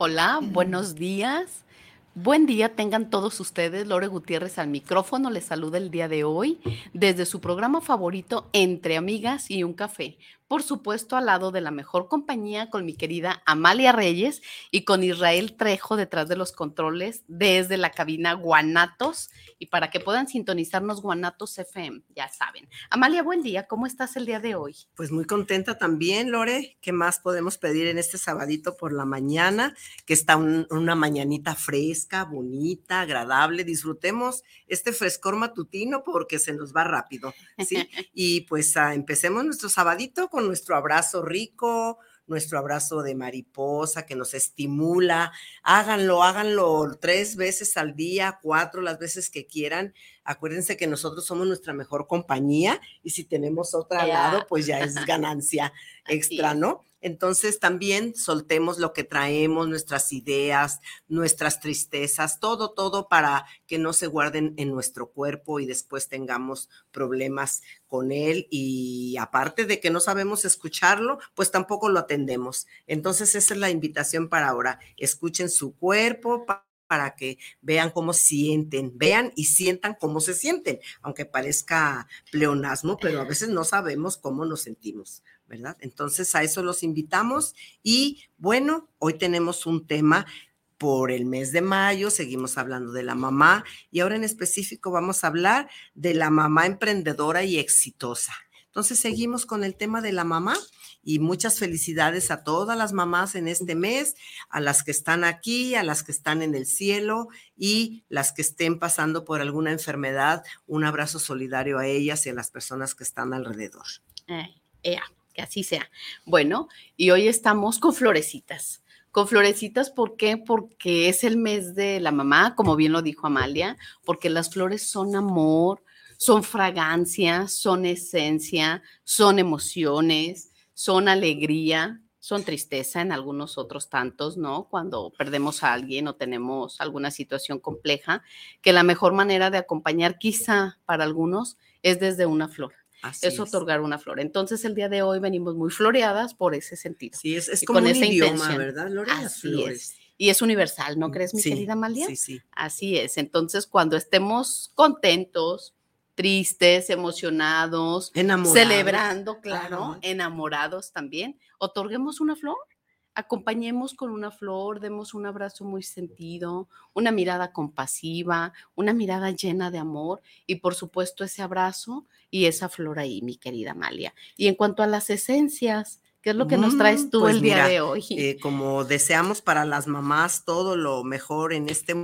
Hola, buenos días. Buen día tengan todos ustedes. Lore Gutiérrez al micrófono les saluda el día de hoy desde su programa favorito Entre Amigas y un Café por supuesto, al lado de la mejor compañía con mi querida Amalia Reyes y con Israel Trejo detrás de los controles desde la cabina Guanatos y para que puedan sintonizarnos Guanatos FM, ya saben. Amalia, buen día, ¿cómo estás el día de hoy? Pues muy contenta también, Lore. ¿Qué más podemos pedir en este sabadito por la mañana? Que está una mañanita fresca, bonita, agradable. Disfrutemos este frescor matutino porque se nos va rápido, ¿sí? y pues ah, empecemos nuestro sabadito con nuestro abrazo rico, nuestro abrazo de mariposa que nos estimula. Háganlo, háganlo tres veces al día, cuatro las veces que quieran. Acuérdense que nosotros somos nuestra mejor compañía y si tenemos otra al lado, pues ya es ganancia extra, ¿no? Entonces también soltemos lo que traemos, nuestras ideas, nuestras tristezas, todo, todo para que no se guarden en nuestro cuerpo y después tengamos problemas con él. Y aparte de que no sabemos escucharlo, pues tampoco lo atendemos. Entonces esa es la invitación para ahora. Escuchen su cuerpo para que vean cómo sienten, vean y sientan cómo se sienten, aunque parezca pleonasmo, pero a veces no sabemos cómo nos sentimos. ¿Verdad? Entonces a eso los invitamos y bueno, hoy tenemos un tema por el mes de mayo, seguimos hablando de la mamá y ahora en específico vamos a hablar de la mamá emprendedora y exitosa. Entonces seguimos con el tema de la mamá y muchas felicidades a todas las mamás en este mes, a las que están aquí, a las que están en el cielo y las que estén pasando por alguna enfermedad. Un abrazo solidario a ellas y a las personas que están alrededor. Eh, así sea. Bueno, y hoy estamos con florecitas. Con florecitas, ¿por qué? Porque es el mes de la mamá, como bien lo dijo Amalia, porque las flores son amor, son fragancia, son esencia, son emociones, son alegría, son tristeza en algunos otros tantos, ¿no? Cuando perdemos a alguien o tenemos alguna situación compleja, que la mejor manera de acompañar quizá para algunos es desde una flor es, otorgar una flor. Entonces, el día de hoy venimos muy floreadas por ese sentido. Sí, es, como un idioma, ¿verdad, flores. Y es universal, ¿no mm, crees, mi querida Amalia? Sí, sí. Así es. Entonces, cuando estemos contentos, tristes, emocionados, celebrando, claro, enamorados también, otorguemos una flor acompañemos con una flor, demos un abrazo muy sentido, una mirada compasiva, una mirada llena de amor y por supuesto ese abrazo y esa flor ahí, mi querida Amalia. Y en cuanto a las esencias, ¿qué es lo que nos traes mm, tú pues el día de hoy? Eh, como deseamos para las mamás todo lo mejor en este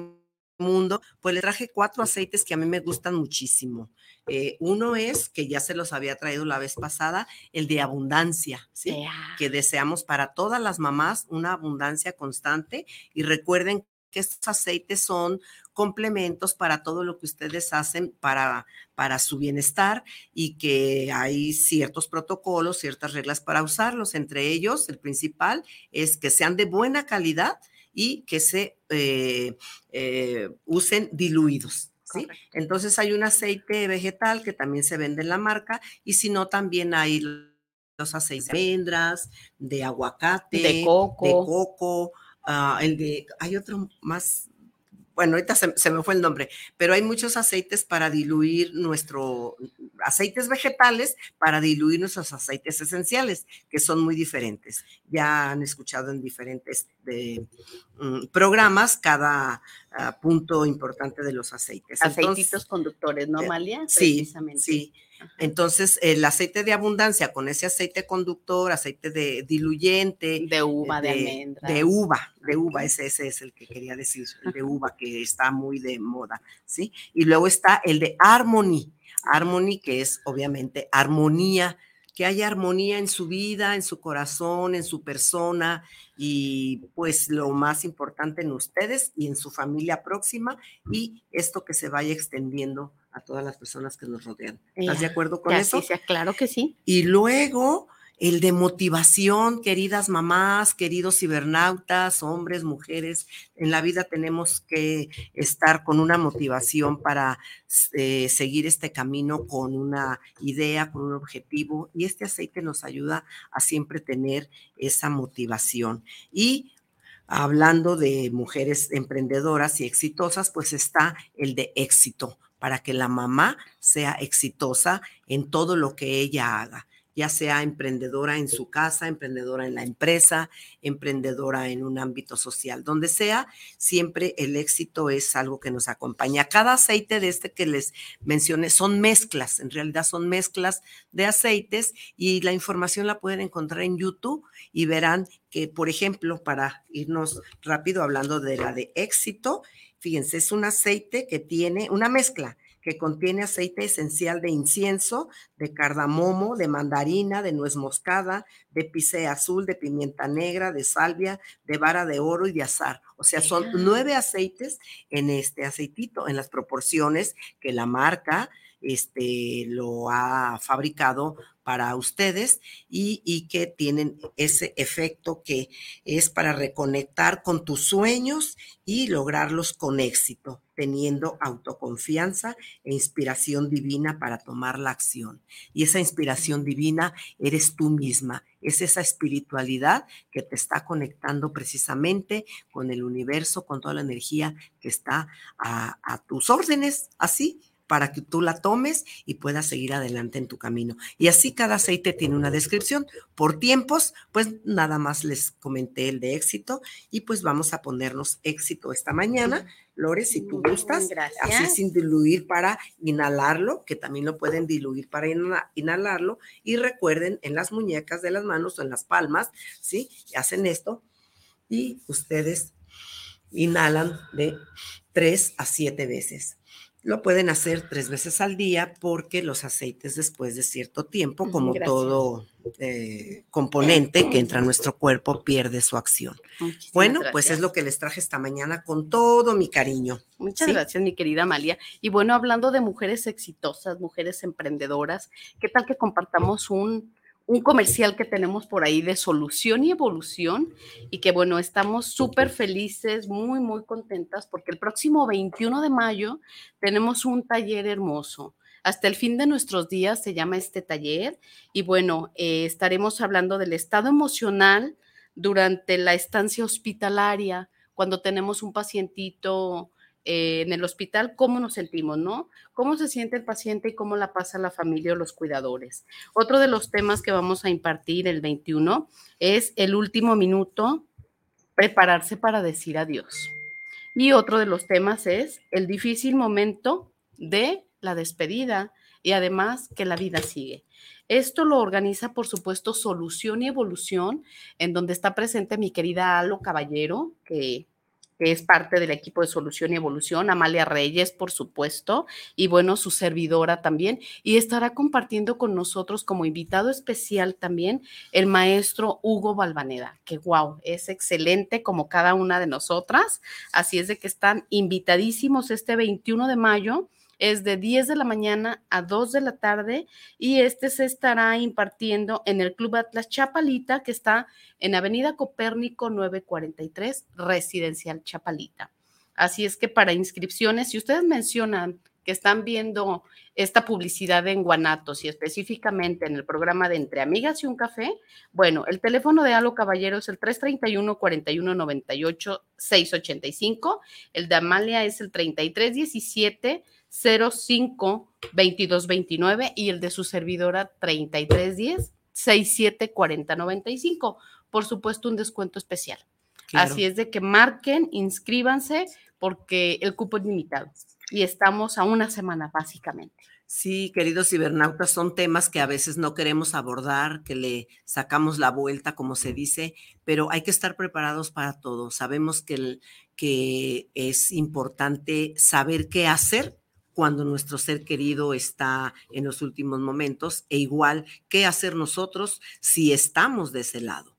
mundo, pues le traje cuatro aceites que a mí me gustan muchísimo. Eh, uno es, que ya se los había traído la vez pasada, el de abundancia, ¿sí? Que deseamos para todas las mamás una abundancia constante y recuerden que estos aceites son complementos para todo lo que ustedes hacen para, para su bienestar y que hay ciertos protocolos, ciertas reglas para usarlos. Entre ellos, el principal es que sean de buena calidad y que se eh, eh, usen diluidos. ¿sí? Entonces hay un aceite vegetal que también se vende en la marca y si no, también hay los aceites de almendras, de aguacate, de coco, de coco ah, el de, hay otro más, bueno, ahorita se, me fue el nombre, pero hay muchos aceites para diluir nuestro, aceites vegetales para diluir nuestros aceites esenciales, que son muy diferentes. Ya han escuchado en diferentes de, mm, programas cada punto importante de los aceites. Aceititos conductores, ¿no, eh, Malia? Sí, sí. Entonces, el aceite de abundancia con ese aceite conductor, aceite de diluyente. De uva, de, almendra. De uva, de uva, ese, ese es el que quería decir, el de uva, que está muy de moda, ¿sí? Y luego está el de Harmony, Harmony, que es obviamente armonía, que haya armonía en su vida, en su corazón, en su persona y pues lo más importante en ustedes y en su familia próxima y esto que se vaya extendiendo a todas las personas que nos rodean. ¿Estás de acuerdo con eso? Sí, claro que sí. Y luego el de motivación, queridas mamás, queridos cibernautas, hombres, mujeres, en la vida tenemos que estar con una motivación para eh, seguir este camino con una idea, con un objetivo, y este aceite nos ayuda a siempre tener esa motivación. Y hablando de mujeres emprendedoras y exitosas, pues está el de éxito, para que la mamá sea exitosa en todo lo que ella haga ya sea emprendedora en su casa, emprendedora en la empresa, emprendedora en un ámbito social, donde sea, siempre el éxito es algo que nos acompaña. Cada aceite de este que les mencioné son mezclas, en realidad son mezclas de aceites y la información la pueden encontrar en YouTube y verán que, por ejemplo, para irnos rápido hablando de la de éxito, fíjense, es un aceite que tiene una mezcla que contiene aceite esencial de incienso, de cardamomo, de mandarina, de nuez moscada, de picea azul, de pimienta negra, de salvia, de vara de oro y de azar. O sea, son nueve aceites en este aceitito, en las proporciones que la marca este, lo ha fabricado para ustedes y, que tienen ese efecto que es para reconectar con tus sueños y lograrlos con éxito, teniendo autoconfianza e inspiración divina para tomar la acción. Y esa inspiración divina eres tú misma, es esa espiritualidad que te está conectando precisamente con el universo, con toda la energía que está a, a tus órdenes, así para que tú la tomes y puedas seguir adelante en tu camino. Y así cada aceite tiene una descripción. Por tiempos, pues nada más les comenté el de éxito y pues vamos a ponernos éxito esta mañana. Lore, si tú gustas, así sin diluir para inhalarlo, que también lo pueden diluir para inhalarlo. Y recuerden, en las muñecas de las manos o en las palmas, ¿sí? Hacen esto y ustedes inhalan de tres a siete veces. Lo pueden hacer tres veces al día porque los aceites después de cierto tiempo, como todo eh, componente que entra a nuestro cuerpo, pierde su acción. bueno, pues es lo que les traje esta mañana con todo mi cariño. Muchas gracias, mi querida Amalia. Y bueno, hablando de mujeres exitosas, mujeres emprendedoras, ¿qué tal que compartamos un un comercial que tenemos por ahí de solución y evolución y que bueno, estamos súper felices, muy, muy contentas porque el próximo 21 de mayo tenemos un taller hermoso. Hasta el fin de nuestros días se llama este taller y bueno, eh, estaremos hablando del estado emocional durante la estancia hospitalaria, cuando tenemos un pacientito eh, en el hospital, cómo nos sentimos, ¿no? Cómo se siente el paciente y cómo la pasa la familia o los cuidadores. Otro de los temas que vamos a impartir el 21 es el último minuto, prepararse para decir adiós. Y otro de los temas es el difícil momento de la despedida y además que la vida sigue. Esto lo organiza, por supuesto, Solución y Evolución, en donde está presente mi querida Alo Caballero, que que es parte del equipo de Solución y Evolución, Amalia Reyes, por supuesto, y bueno, su servidora también, y estará compartiendo con nosotros como invitado especial también el maestro Hugo Balvaneda, que wow, es excelente como cada una de nosotras, así es de que están invitadísimos este 21 de mayo es de 10 de la mañana a 2 de la tarde y este se estará impartiendo en el Club Atlas Chapalita, que está en Avenida Copérnico 943, Residencial Chapalita. Así es que para inscripciones, si ustedes mencionan que están viendo esta publicidad en Guanatos y específicamente en el programa de Entre Amigas y un Café, bueno, el teléfono de Alo Caballero es el 331 4198 685, el de Amalia es el 3317 05 2229 y el de su servidora 3310 674095. Por supuesto, un descuento especial. Así es de que marquen, inscríbanse porque el cupo es limitado y estamos a una semana básicamente. Sí, queridos cibernautas, son temas que a veces no queremos abordar, que le sacamos la vuelta, como se dice, pero hay que estar preparados para todo. Sabemos que, es importante saber qué hacer cuando nuestro ser querido está en los últimos momentos e igual qué hacer nosotros si estamos de ese lado.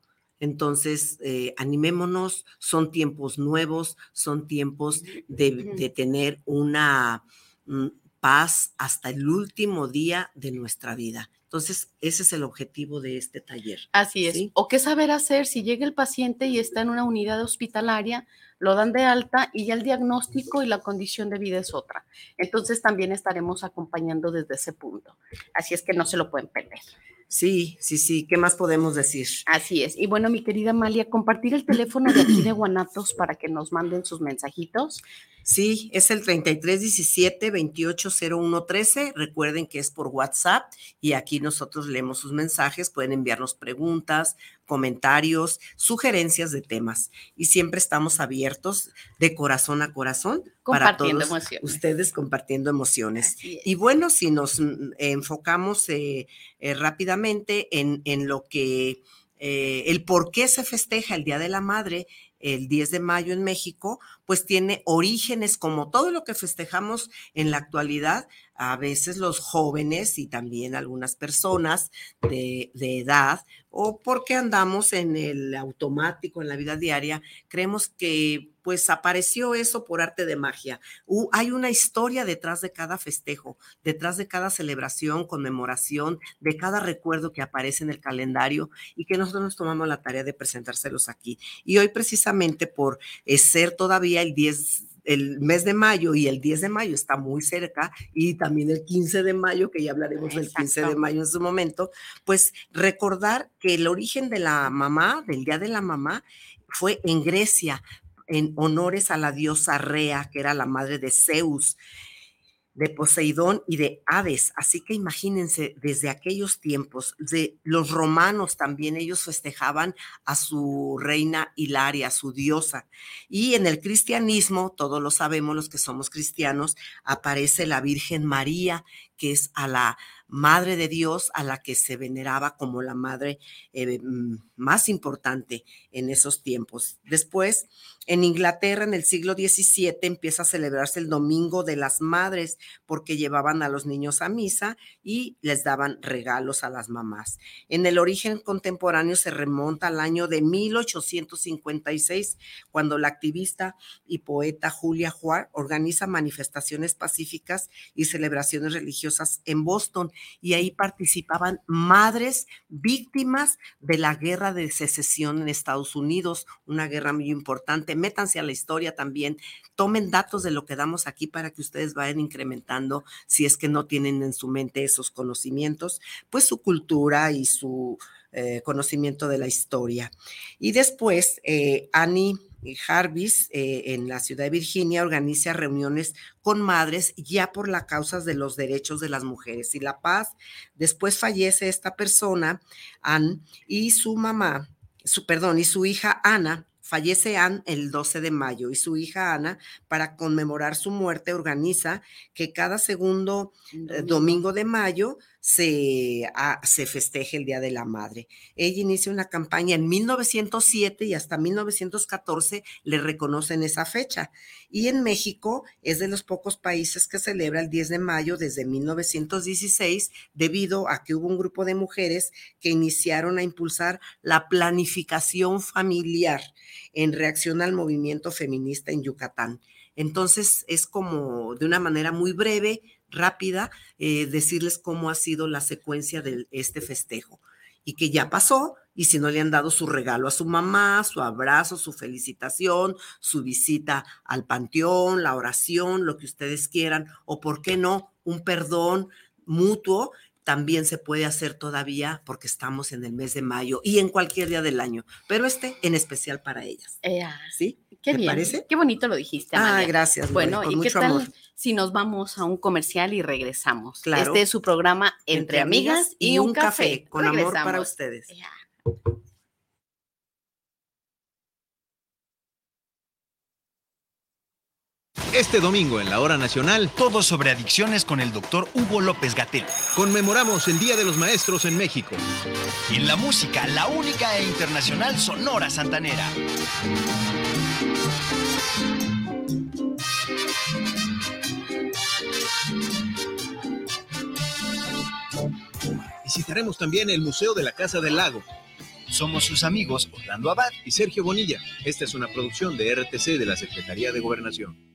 Entonces, eh, animémonos, son tiempos nuevos, son tiempos de, de tener una mm, paz hasta el último día de nuestra vida. Entonces, ese es el objetivo de este taller. Así es. O qué saber hacer si llega el paciente y está en una unidad hospitalaria, lo dan de alta y ya el diagnóstico y la condición de vida es otra. Entonces, también estaremos acompañando desde ese punto. Así es que no se lo pueden perder. Sí, sí, sí. ¿Qué más podemos decir? Así es. Y bueno, mi querida Amalia, compartir el teléfono de aquí de Guanatos para que nos manden sus mensajitos. Sí, es el 3317-280113. Recuerden que es por WhatsApp y aquí nosotros leemos sus mensajes. Pueden enviarnos preguntas, comentarios, sugerencias de temas. Y siempre estamos abiertos de corazón a corazón para todos ustedes compartiendo emociones. Y bueno, si nos mm, enfocamos eh, eh, rápidamente en, en, lo que, eh, el por qué se festeja el Día de la Madre, el 10 de mayo en México, pues tiene orígenes como todo lo que festejamos en la actualidad. A veces los jóvenes y también algunas personas de, edad, o porque andamos en el automático, en la vida diaria, creemos que pues apareció eso por arte de magia. hay una historia detrás de cada festejo, detrás de cada celebración, conmemoración, de cada recuerdo que aparece en el calendario y que nosotros nos tomamos la tarea de presentárselos aquí. Y hoy precisamente por eh, ser todavía el 10 el mes de mayo y el 10 de mayo está muy cerca y también el 15 de mayo, que ya hablaremos del 15 de mayo en su momento, pues recordar que el origen de la mamá, del Día de la Mamá, fue en Grecia, en honores a la diosa Rea, que era la madre de Zeus, de Poseidón y de Hades. Así que imagínense, desde aquellos tiempos, de los romanos también ellos festejaban a su reina Hilaria, su diosa. Y en el cristianismo, todos lo sabemos los que somos cristianos, aparece la Virgen María, que es a la Madre de Dios, a la que se veneraba como la madre eh, mm, más importante en esos tiempos. Después, en Inglaterra, en el siglo XVII, empieza a celebrarse el Domingo de las Madres, porque llevaban a los niños a misa y les daban regalos a las mamás. En el origen contemporáneo se remonta al año de 1856, cuando la activista y poeta Julia Juar organiza manifestaciones pacíficas y celebraciones religiosas en Boston, y ahí participaban madres víctimas de la guerra de secesión en Estados Unidos, una guerra muy importante métanse a la historia también, tomen datos de lo que damos aquí para que ustedes vayan incrementando, si es que no tienen en su mente esos conocimientos, pues su cultura y su eh, conocimiento de la historia. Y después, eh, Annie Jarvis eh, en la ciudad de Virginia organiza reuniones con madres ya por las causas de los derechos de las mujeres y la paz. Después fallece esta persona, Anne, y su mamá, su perdón, y su hija Ana Fallece Anne el 12 de mayo y su hija Ana, para conmemorar su muerte, organiza que cada segundo eh, domingo de mayo se, ah, se festeje el Día de la Madre. Ella inicia una campaña en 1907 y hasta 1914 le reconocen esa fecha. Y en México es de los pocos países que celebra el 10 de mayo desde 1916 debido a que hubo un grupo de mujeres que iniciaron a impulsar la planificación familiar en reacción al movimiento feminista en Yucatán. Entonces es como de una manera muy breve rápida eh, decirles cómo ha sido la secuencia de este festejo. Y que ya pasó y si no le han dado su regalo a su mamá, su abrazo, su felicitación, su visita al panteón, la oración, lo que ustedes quieran, o por qué no, un perdón mutuo, también se puede hacer todavía porque estamos en el mes de mayo y en cualquier día del año, pero este en especial para ellas. ¿Sí? Qué bien. parece? Qué bonito lo dijiste. Ah, gracias. Bueno, ¿y qué tal si nos vamos a un comercial y regresamos? Claro. Este es su programa Entre, Amigas y, un café. Con amor para ustedes. Este domingo en la hora nacional, todo sobre adicciones con el doctor Hugo López Gatel. Conmemoramos el Día de los Maestros en México. Y en la música, la única e internacional Sonora Santanera. Visitaremos también el Museo de la Casa del Lago. Somos sus amigos Orlando Abad y Sergio Bonilla. Esta es una producción de RTC de la Secretaría de Gobernación.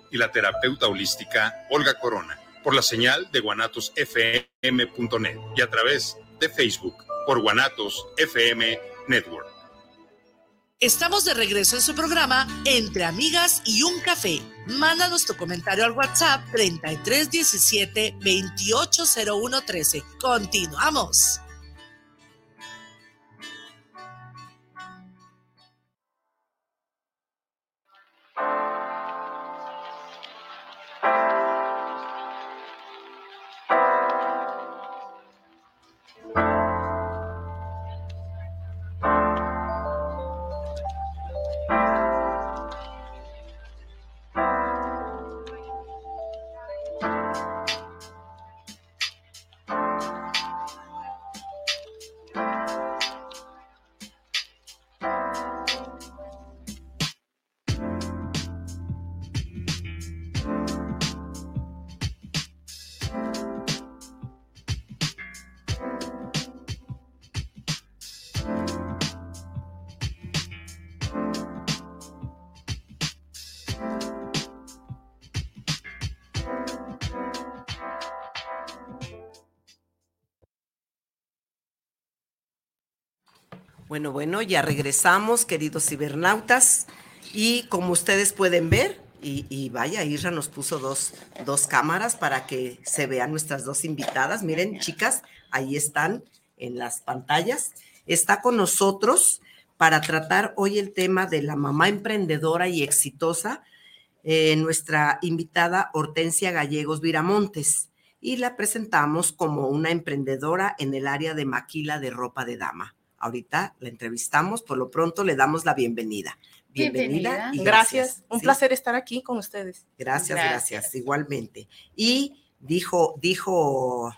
y la terapeuta holística Olga Corona por la señal de guanatosfm.net y a través de Facebook por Guanatos FM Network. Estamos de regreso en su programa Entre Amigas y un Café. Mándanos tu comentario al WhatsApp 3317 280113. Continuamos. Bueno, bueno, ya regresamos, queridos cibernautas. Y como ustedes pueden ver, y, vaya, Isra nos puso dos, dos cámaras para que se vean nuestras dos invitadas. Miren, chicas, ahí están en las pantallas. Está con nosotros para tratar hoy el tema de la mamá emprendedora y exitosa, eh, nuestra invitada Hortensia Gallegos Viramontes. Y la presentamos como una emprendedora en el área de maquila de ropa de dama. Ahorita la entrevistamos, por lo pronto le damos la bienvenida. Bienvenida. Y gracias. Un placer estar aquí con ustedes. Gracias, gracias, igualmente. Y dijo, dijo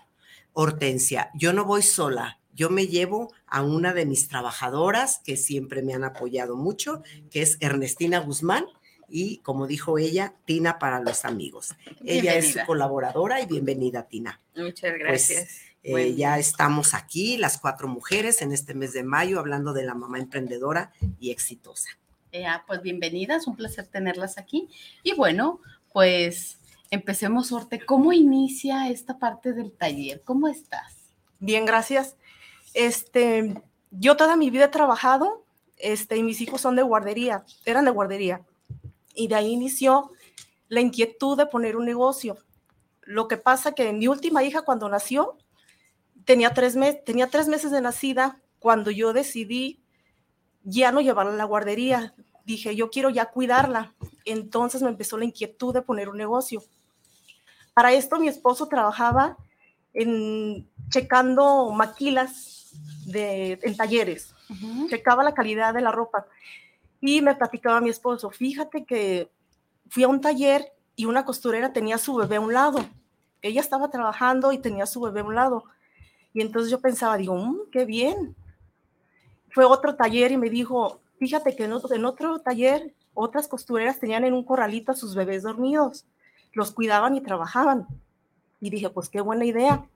Hortensia, yo no voy sola, yo me llevo a una de mis trabajadoras que siempre me han apoyado mucho, que es Ernestina Guzmán. Y como dijo ella, Tina para los amigos. Ella es su colaboradora y bienvenida, Tina. Muchas Pues, eh, ya estamos aquí, las cuatro mujeres, en este mes de mayo, hablando de la mamá emprendedora y exitosa. Eh, ah, pues bienvenidas, un placer tenerlas aquí. Y bueno, pues empecemos, Orte. ¿Cómo inicia esta parte del taller? ¿Cómo estás? Bien, gracias. Este, yo toda mi vida he trabajado, este, y mis hijos son de guardería, eran de guardería. Y de ahí inició la inquietud de poner un negocio. Lo que pasa que mi última hija cuando nació tenía tres, meses, tenía tres meses de nacida cuando yo decidí ya no llevarla a la guardería. Dije, yo quiero ya cuidarla. Entonces me empezó la inquietud de poner un negocio. Para esto mi esposo trabajaba en checando maquilas de, en talleres, checaba la calidad de la ropa y me platicaba mi esposo, fíjate que fui a un taller y una costurera tenía su bebé a un lado, ella estaba trabajando y tenía su bebé a un lado y entonces yo pensaba, digo, mmm, qué bien. Fue otro taller y me dijo, fíjate que en otro, en otro taller otras costureras tenían en un corralito a sus bebés dormidos, los cuidaban y trabajaban. Y dije, pues qué buena idea.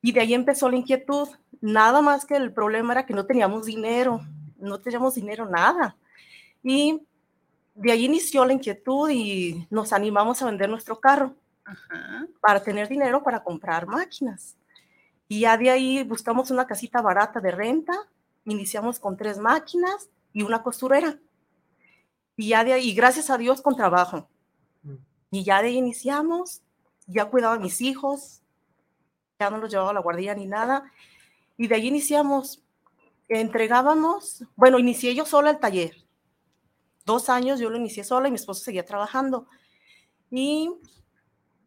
Y de ahí empezó la inquietud. Nada más que el problema era que no teníamos dinero, no teníamos dinero, nada. Y de ahí inició la inquietud y nos animamos a vender nuestro carro Ajá. para tener dinero para comprar máquinas. Y ya de ahí buscamos una casita barata de renta, iniciamos con tres máquinas y una costurera. Y ya de ahí, gracias a Dios, con trabajo. Y ya de ahí iniciamos, ya cuidaba a mis hijos, ya no los llevaba a la guardia ni nada. Y de ahí iniciamos, entregábamos, bueno, inicié yo sola el taller. Dos años yo lo inicié sola y mi esposo seguía trabajando. Y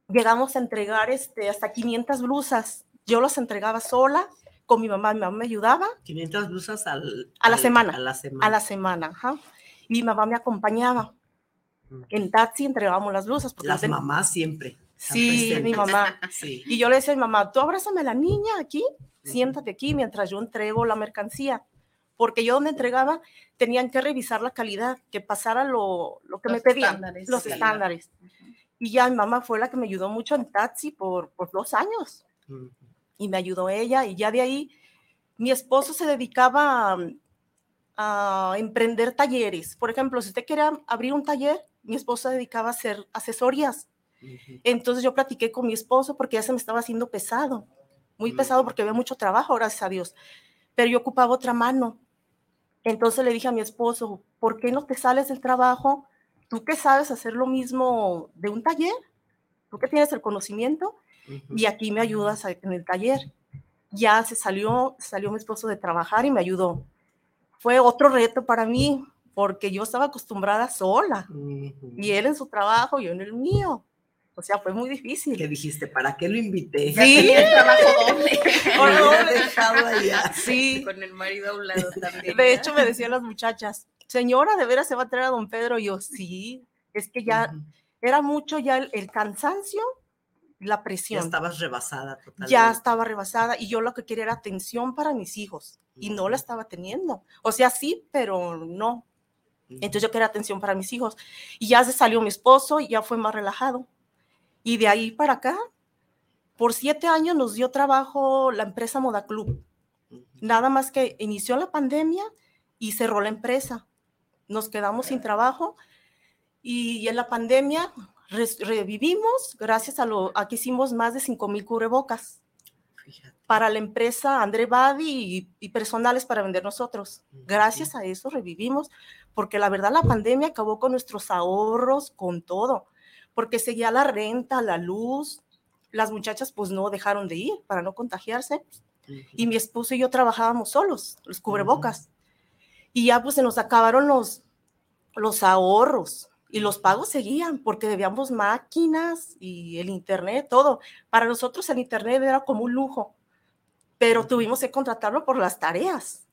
llegamos a entregar este, hasta 500 blusas. Yo las entregaba sola con mi mamá, mi mamá me ayudaba. 500 blusas al, A la al- semana. A la semana. A la semana, ajá. Y mi mamá me acompañaba. En taxi entregábamos las blusas. porque Las ten- mamás siempre. Sí, mi mamá. Sí. Y yo le decía a mi mamá, tú abrázame a la niña aquí, siéntate aquí mientras yo entrego la mercancía. Porque yo donde entregaba tenían que revisar la calidad, que pasara lo, lo que Los me pedían, estándares, los sí. estándares. Y ya mi mamá fue la que me ayudó mucho en taxi por, por dos años. Mm. Y me ayudó ella. Y ya de ahí, mi esposo se dedicaba a, a emprender talleres. Por ejemplo, si usted quería abrir un taller, mi esposo se dedicaba a hacer asesorías. Entonces yo platiqué con mi esposo porque ya se me estaba haciendo pesado, muy pesado porque había mucho trabajo, gracias a Dios, pero yo ocupaba otra mano. Entonces le dije a mi esposo, ¿por qué no te sales del trabajo? Tú que sabes hacer lo mismo de un taller, tú que tienes el conocimiento y aquí me ayudas en el taller. Ya se salió, salió mi esposo de trabajar y me ayudó. Fue otro reto para mí porque yo estaba acostumbrada sola y él en su trabajo, yo en el mío. O sea, fue muy difícil. ¿Qué dijiste? ¿Para qué lo invité? Sí. El trabajo doble. Dejado allá. Sí. Con el marido a un lado también. De hecho, me decían las muchachas, señora, ¿de veras se va a traer a don Pedro? Y yo, sí, es que ya era mucho ya el, el cansancio, la Ya presión. estabas rebasada totalmente. ya estaba rebasada y yo lo que quería era atención para mis hijos y no la estaba teniendo. O sea, sí, pero no. Entonces yo quería atención para mis hijos. Y ya se salió mi esposo y ya fue más relajado. Y de ahí para acá, por siete años nos dio trabajo la empresa Moda Club. Nada más que inició la pandemia y cerró la empresa. Nos quedamos sin trabajo y en la pandemia revivimos gracias a, lo, a que hicimos más de 5 mil cubrebocas. Para la empresa André Badi y, y personales para vender nosotros. Gracias a eso revivimos, porque la verdad la pandemia acabó con nuestros ahorros, con todo, porque seguía la renta, la luz, las muchachas pues no dejaron de ir para no contagiarse, y mi esposo y yo trabajábamos solos, los cubrebocas, y ya pues se nos acabaron los, los ahorros. Y los pagos seguían porque debíamos máquinas y el internet, todo. Para nosotros el internet era como un lujo pero tuvimos que contratarlo por las tareas.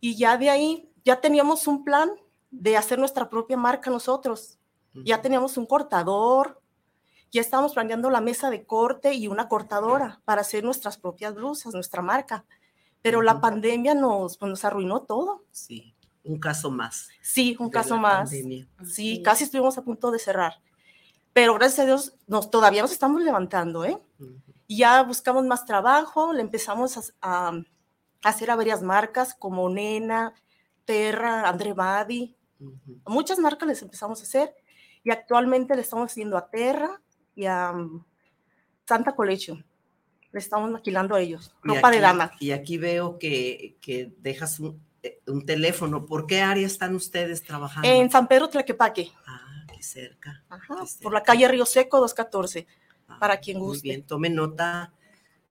Y ya de ahí, ya teníamos un plan de hacer nuestra propia marca nosotros. Ya teníamos un cortador ya estábamos planeando la mesa de corte y una cortadora para hacer nuestras propias blusas, nuestra marca. Pero la pandemia nos, pues, nos arruinó todo. Sí, un caso más. Sí, un caso más. pandemia. Sí, casi estuvimos a punto de cerrar. Pero gracias a Dios, nos, todavía nos estamos levantando, ¿eh? Y ya buscamos más trabajo, le empezamos a, a- a hacer a varias marcas como Nena, Terra, Andre Badi. Muchas marcas les empezamos a hacer y actualmente le estamos haciendo a Terra y a um, Santa Collection. Le estamos maquilando a ellos, Y ropa de dama. Y aquí veo que, que dejas un, un teléfono. ¿Por qué área están ustedes trabajando? En San Pedro Tlaquepaque, Aquí cerca. Ajá, por la calle Río Seco 214, para quien Ah, Muy guste. bien, tome nota.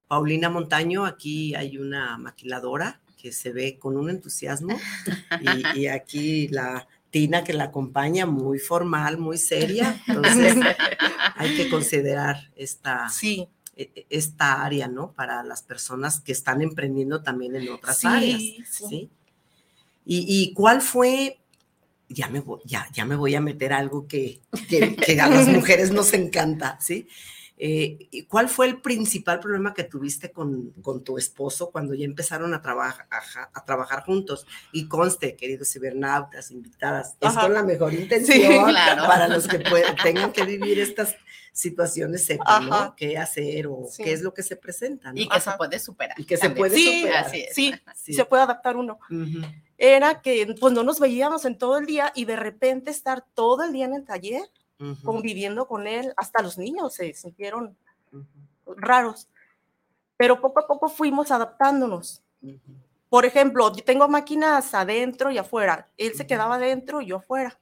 Paulina Montaño, aquí hay una maquiladora que se ve con un entusiasmo y, y aquí la Tina que la acompaña, muy formal, muy seria. Entonces hay que considerar esta, sí. esta área, ¿no? Para las personas que están emprendiendo también en otras Sí, áreas. sí. ¿sí? ¿Y, y cuál fue? Ya me, voy, ya, ya me voy a meter algo que, que, que a las mujeres nos encanta, ¿sí? Eh, ¿y ¿Cuál fue el principal problema que tuviste con, con tu esposo cuando ya empezaron a, trabajar a, a trabajar juntos? Y conste, queridos cibernautas, invitadas, es con la mejor Sí, intención claro. para los que puedan- tengan que vivir estas situaciones, sepan. ¿no? ¿Qué hacer o Sí. qué es lo que se presenta? ¿no? Y que se puede superar. Y que se puede Sí, superar. Así es. Sí, Sí. se puede adaptar uno. Ujú. Era que pues no nos veíamos en todo el día y de repente estar todo el día en el taller Ujú. conviviendo con él, hasta los niños se sintieron raros. Pero poco a poco fuimos adaptándonos. Por ejemplo, yo tengo máquinas adentro y afuera. Él se quedaba adentro y yo afuera.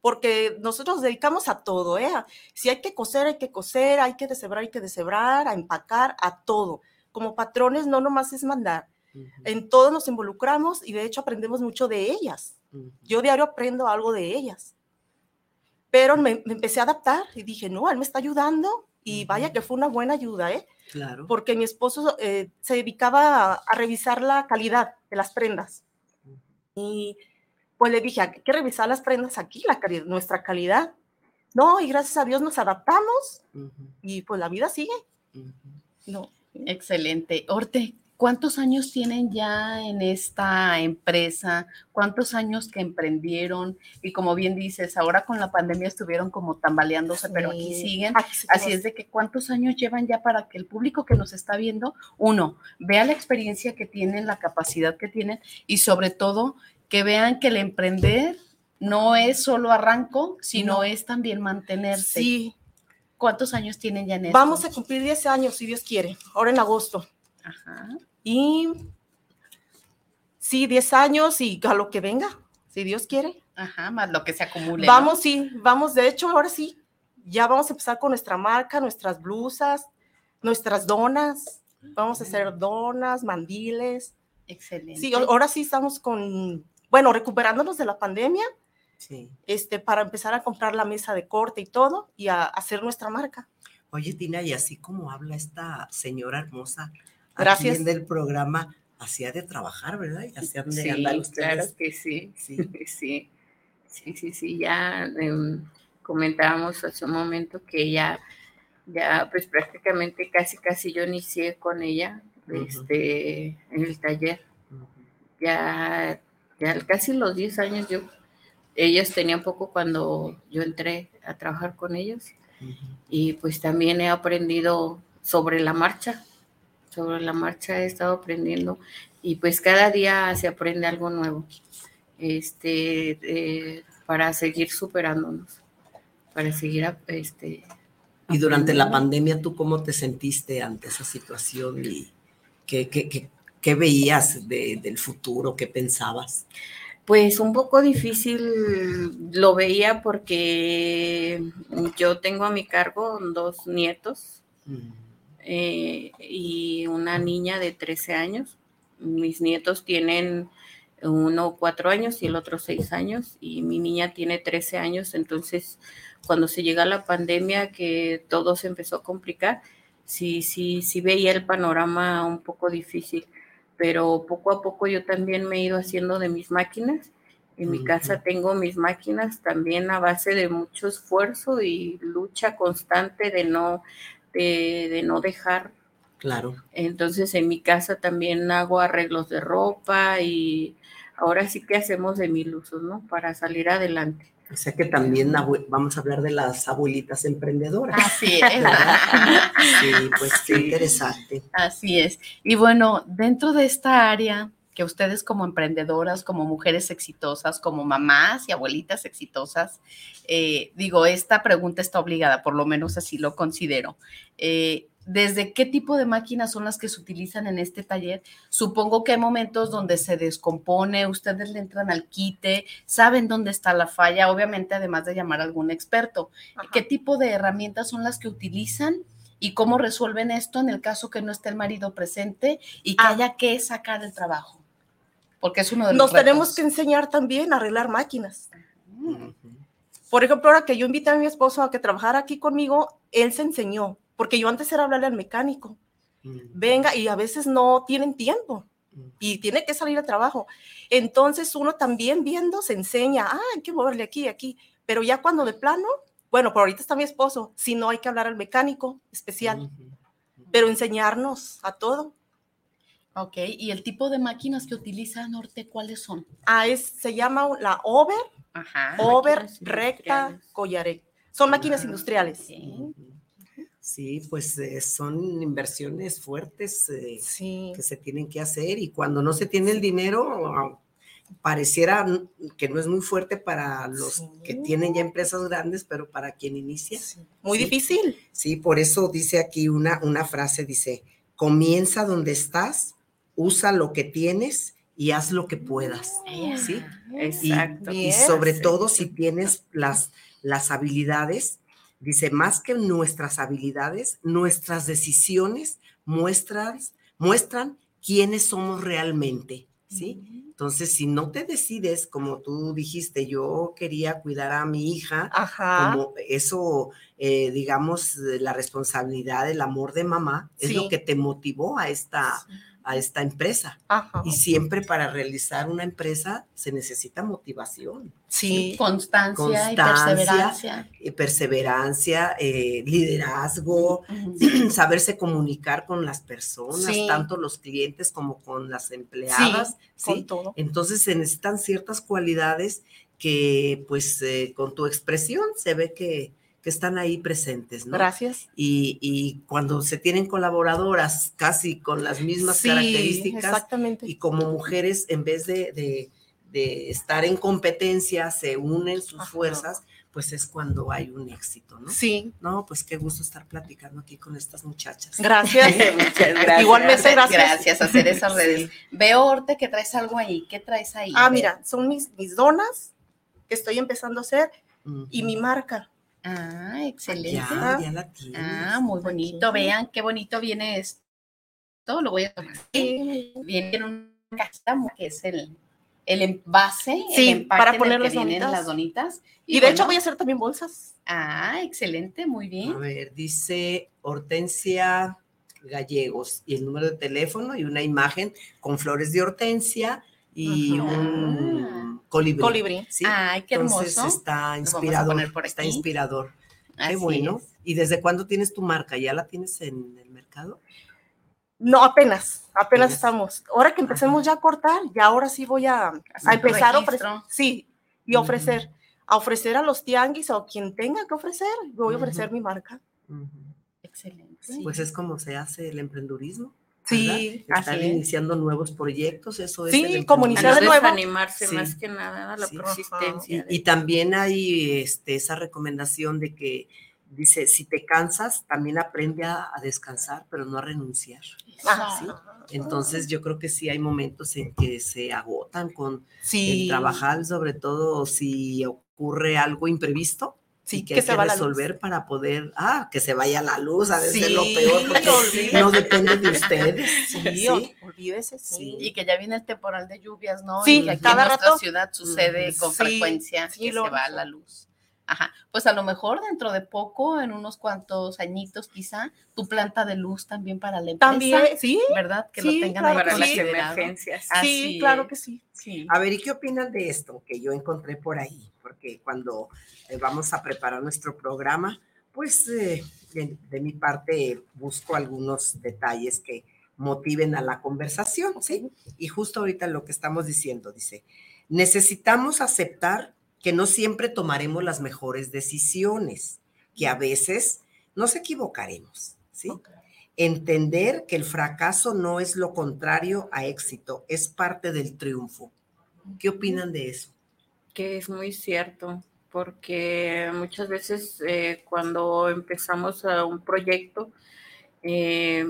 Porque nosotros nos dedicamos a todo, ¿eh? Si hay que coser, hay que coser, hay que deshebrar, hay que deshebrar, a empacar, a todo. Como patrones no nomás es mandar. En todo nos involucramos y de hecho aprendemos mucho de ellas. Yo diario aprendo algo de ellas. Pero me, me empecé a adaptar y dije, no, él me está ayudando y vaya que fue una buena ayuda, ¿eh? Claro. Porque mi esposo eh, se dedicaba a, a revisar la calidad de las prendas. Y pues le dije, hay que revisar las prendas aquí, la cali- nuestra calidad. No, y gracias a Dios nos adaptamos y pues la vida sigue. No. Excelente. Orte, ¿cuántos años tienen ya en esta empresa? ¿Cuántos años que emprendieron? Y como bien dices, ahora con la pandemia estuvieron como tambaleándose, pero aquí siguen. Así es de que cuántos años llevan ya para que el público que nos está viendo, uno, vea la experiencia que tienen, la capacidad que tienen y sobre todo que vean que el emprender no es solo arranco, sino No. es también mantenerse. Sí. ¿Cuántos años tienen ya en esto? Vamos a cumplir 10 años, si Dios quiere, ahora en agosto. Ajá. Y sí, 10 años y a lo que venga, si Dios quiere. Ajá, más lo que se acumule. ¿no? Vamos, sí, vamos, de hecho, ahora sí, ya vamos a empezar con nuestra marca, nuestras blusas, nuestras donas. Vamos a hacer donas, mandiles. Excelente. Sí, ahora sí estamos con, bueno, recuperándonos de la pandemia, Sí. este, para empezar a comprar la mesa de corte y todo y a hacer nuestra marca. Oye, Tina, y así como habla esta señora hermosa Gracias. aquí en el programa, hacía de trabajar, ¿verdad? Y hacían de Sí, andar ustedes. claro que sí. Sí. Sí, sí, sí, sí, ya em, comentábamos hace un momento que ya, ya pues prácticamente casi, casi yo inicié con ella este, en el taller. Ya, ya casi los 10 años yo, ellos tenían poco cuando yo entré a trabajar con ellos y pues también he aprendido sobre la marcha, sobre la marcha he estado aprendiendo y pues cada día se aprende algo nuevo, este, eh, para seguir superándonos, para seguir, este, Y durante la pandemia, ¿tú cómo te sentiste ante esa situación y qué, qué- qué- qué veías de- del futuro? ¿Qué pensabas? Pues un poco difícil lo veía porque yo tengo a mi cargo dos nietos eh, y una niña de 13 años. Mis nietos tienen uno cuatro años y el otro seis años y mi niña tiene 13 años. Entonces, cuando se llega la pandemia que todo se empezó a complicar, sí, sí, sí veía el panorama un poco difícil pero poco a poco yo también me he ido haciendo de mis máquinas En mi casa tengo mis máquinas también a base de mucho esfuerzo y lucha constante de no, de, de no dejar. Claro. Entonces en mi casa también hago arreglos de ropa y ahora sí que hacemos de mil usos, ¿no? Para salir adelante. O sea que también vamos a hablar de las abuelitas emprendedoras. Así es. Sí, pues qué interesante. Así es. Y bueno, dentro de esta área que ustedes como emprendedoras, como mujeres exitosas, como mamás y abuelitas exitosas, eh, digo, esta pregunta está obligada, por lo menos así lo considero. Eh, ¿Desde qué tipo de máquinas son las que se utilizan en este taller? Supongo que hay momentos donde se descompone, ustedes le entran al quite, saben dónde está la falla, obviamente además de llamar a algún experto. ¿Qué tipo de herramientas son las que utilizan y cómo resuelven esto en el caso que no esté el marido presente y que haya que sacar el trabajo? Porque es uno de los Nos tenemos que enseñar también a arreglar máquinas. Por ejemplo, ahora que yo invité a mi esposo a que trabajara aquí conmigo, él se enseñó, porque yo antes era hablarle al mecánico. Venga, y a veces no tienen tiempo y tiene que salir a trabajo. Entonces uno también viendo se enseña, ah, hay que moverle aquí, aquí, pero ya cuando de plano, bueno, por ahorita está mi esposo, si no hay que hablar al mecánico especial, pero enseñarnos a todo. Ok, ¿y el tipo de máquinas que utiliza Norte cuáles son? Ah, es, se llama la over, Ajá. over, recta, collaré. Son máquinas industriales. Sí, pues eh, son inversiones fuertes eh, que se tienen que hacer y cuando no se tiene el dinero, ah, pareciera que no es muy fuerte para los que tienen ya empresas grandes, pero para quien inicia. Muy sí. difícil. Sí, por eso dice aquí una, una frase, dice, comienza donde estás, usa lo que tienes y haz lo que puedas. ¿sí? Y- Exacto. Y, sobre Sí. todo si tienes las, las habilidades, dice, más que nuestras habilidades, nuestras decisiones muestran, muestran quiénes somos realmente, ¿sí? Entonces, si no te decides, como tú dijiste, yo quería cuidar a mi hija, Ajá. como eso, eh, digamos, la responsabilidad, el amor de mamá, es Sí. lo que te motivó a esta, a esta empresa. Ajá. Y siempre para realizar una empresa se necesita motivación. Sí. Constancia y perseverancia. eh, perseverancia, eh, liderazgo, saberse comunicar con las personas, Sí. tanto los clientes como con las empleadas. con ¿sí? todo. Entonces se necesitan ciertas cualidades que pues eh, con tu expresión se ve que, que están ahí presentes, ¿no? Gracias. Y, y cuando se tienen colaboradoras casi con las mismas Sí, características exactamente. y como mujeres en vez de, de- de estar en competencia se unen sus fuerzas, pues es cuando hay un éxito, ¿no? Sí. No, pues qué gusto estar platicando aquí con estas muchachas. Gracias. Muchas gracias. Igualmente, gracias. Gracias, hacer esas redes. Veo, Orte, que traes algo ahí. ¿Qué traes ahí? Ah, mira, son mis, mis donas que estoy empezando a hacer y mi marca. Ah, excelente. Ya, ya la tienes. Ah, muy bonito. Vean qué bonito viene esto. Lo voy a tomar. Viene en una cajita que es el, el envase, Sí, el para poner las donitas. las donitas. Y, de hecho voy a hacer también bolsas. Ah, excelente, muy bien. A ver, dice Hortensia Gallegos y el número de teléfono y una imagen con flores de hortensia y un colibrí. Colibrí. ¿sí? Ay, qué Entonces hermoso. está vamos a inspirador. poner por Está inspirador. Así Qué bueno. es. ¿Y desde cuándo tienes tu marca? ¿Ya la tienes en el mercado? No, apenas, apenas Apenas. estamos. Ahora que empecemos ya a cortar, ya ahora sí voy a, empezar a ofrecer. Sí, y ofrecer. A ofrecer a los tianguis o quien tenga que ofrecer, voy a ofrecer mi marca. Excelente. Pues es como se hace el emprendurismo. Sí, ¿verdad? así Estar es. iniciando nuevos proyectos, eso es. Sí, no de nuevo. desanimarse Sí. más que nada a la Sí. persistencia. Y, y también hay este, esa recomendación de que dice, si te cansas, también aprende a, a descansar, pero no a renunciar. Ah, ¿sí? Entonces yo creo que sí hay momentos en que se agotan con Sí. el trabajar, sobre todo si ocurre algo imprevisto. Sí, y que, que hay se que va la resolver para poder, ah, que se vaya la luz, a veces Sí, lo peor, porque no depende de ustedes. Sí, ¿sí? ol- olvídese, sí. Y que ya viene el temporal de lluvias, ¿no? Sí, y que aquí cada en nuestra rato. ciudad sucede con Sí, frecuencia sí, que lo- se va la luz. Ajá, pues a lo mejor dentro de poco, en unos cuantos añitos quizá, tu planta de luz también para la empresa. También, sí. ¿Verdad? Que Sí, lo tengan claro ahí que sí. emergencias. Así Sí, claro es. que sí. Sí. A ver, ¿y qué opinan de esto que yo encontré por ahí? Porque cuando eh, vamos a preparar nuestro programa, pues eh, de, de mi parte busco algunos detalles que motiven a la conversación, ¿sí? Y justo ahorita lo que estamos diciendo, dice, necesitamos aceptar que no siempre tomaremos las mejores decisiones, que a veces nos equivocaremos, ¿sí? Entender que el fracaso no es lo contrario a éxito, es parte del triunfo. ¿Qué opinan de eso? que es muy cierto, porque muchas veces eh, cuando empezamos a un proyecto, eh,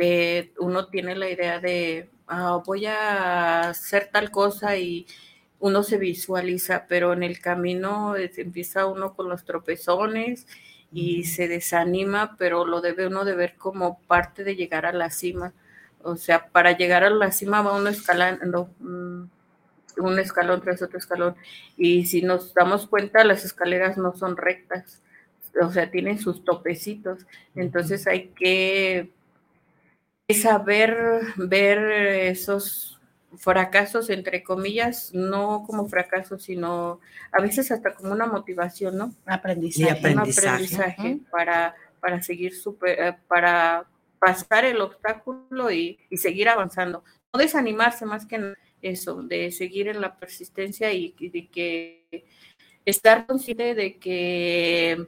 eh, uno tiene la idea de, "Ah, voy a hacer tal cosa y uno se visualiza, pero en el camino eh, empieza uno con los tropezones y se desanima, pero lo debe uno de ver como parte de llegar a la cima. O sea, para llegar a la cima va uno escalando, mm, un escalón tras otro escalón. Y si nos damos cuenta, las escaleras no son rectas, o sea, tienen sus topecitos. Entonces hay que saber ver esos fracasos, entre comillas, no como fracasos, sino a veces hasta como una motivación, ¿no? Aprendizaje. Y aprendizaje. Un aprendizaje para, para seguir super, eh, para pasar el obstáculo y, y seguir avanzando. No desanimarse más que nada eso, de seguir en la persistencia y, y de que estar consciente de que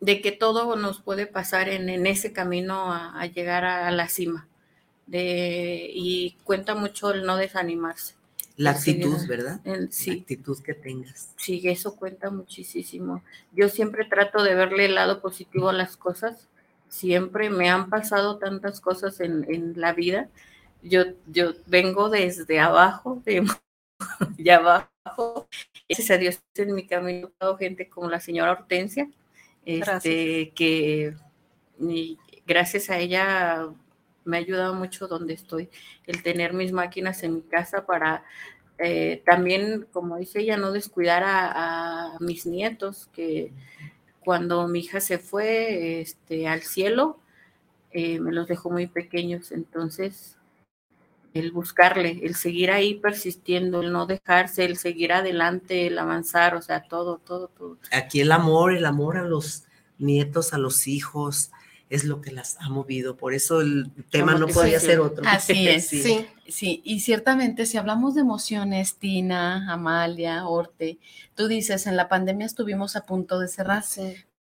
de que todo nos puede pasar en, en ese camino a, a llegar a, a la cima. De, y cuenta mucho el no desanimarse. La actitud, ¿verdad? el- La sí, actitud que tengas. sí, eso cuenta muchísimo. Yo siempre trato de verle el lado positivo a las cosas. Siempre me han pasado tantas cosas en, en la vida. Yo, yo vengo desde abajo, de, de abajo. Gracias a Dios en mi camino he gente como la señora Hortensia, este, que y gracias a ella me ha ayudado mucho donde estoy, el tener mis máquinas en mi casa para eh, también, como dice ella, no descuidar a, mis nietos, que cuando mi hija se fue este, al cielo, eh, me los dejó muy pequeños, entonces el buscarle, el seguir ahí persistiendo, el no dejarse, el seguir adelante, el avanzar, o sea, todo, todo, todo. Aquí el amor, el amor a los nietos, a los hijos, es lo que las ha movido. Por eso el tema no podía ser otro. Así es. Sí. Sí. sí, y ciertamente si hablamos de emociones, Tina, Amalia, Orte, tú dices, en la pandemia estuvimos a punto de cerrar.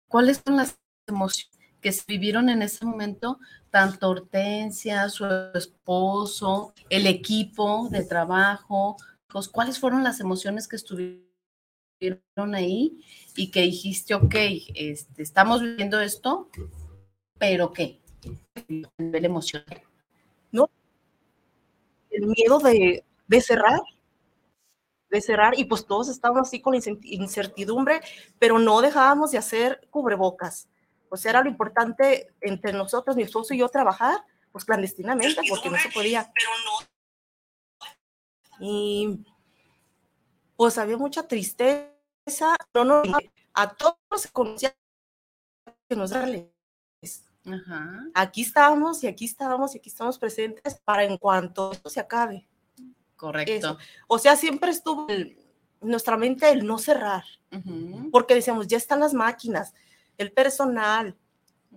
¿Cuáles son las emociones que se vivieron en ese momento? Tanto Hortensia, su esposo, el equipo de trabajo, pues, ¿cuáles fueron las emociones que estuvieron ahí y que dijiste, ok, este, estamos viviendo esto, pero qué? A nivel emocional. ¿no? El miedo de, de cerrar, de cerrar, y pues todos estábamos así con incertidumbre, pero no dejábamos de hacer cubrebocas. O sea, era lo importante entre nosotros, mi esposo y yo, trabajar, pues clandestinamente, porque no se podía. Y pues había mucha tristeza, pero no, a todos se conocía que nos darle. Ajá. Aquí estábamos y aquí estábamos y aquí estamos presentes para en cuanto esto se acabe. Correcto. Eso. O sea, siempre estuvo el- nuestra mente el no cerrar, Ujú. porque decíamos, ya están las máquinas, el personal,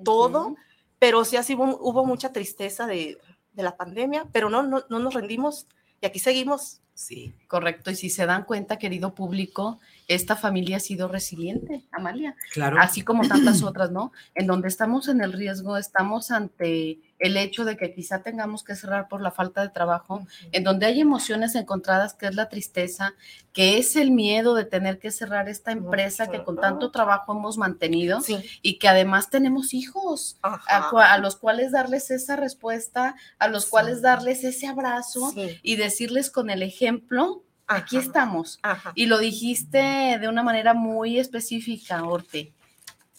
todo, pero sí así hubo, hubo mucha tristeza de, de la pandemia, pero no, no, no nos rendimos y aquí seguimos. Sí. Correcto. Y si se dan cuenta, querido público, esta familia ha sido resiliente, Amalia. Claro. Así como tantas otras, ¿no? En donde estamos en el riesgo, estamos ante el hecho de que quizá tengamos que cerrar por la falta de trabajo, en donde hay emociones encontradas, que es la tristeza, que es el miedo de tener que cerrar esta empresa que con tanto trabajo hemos mantenido y que además tenemos hijos a, los cuales darles esa respuesta, a los cuales darles ese abrazo y decirles con el ejemplo, aquí estamos. Y lo dijiste de una manera muy específica, Orte.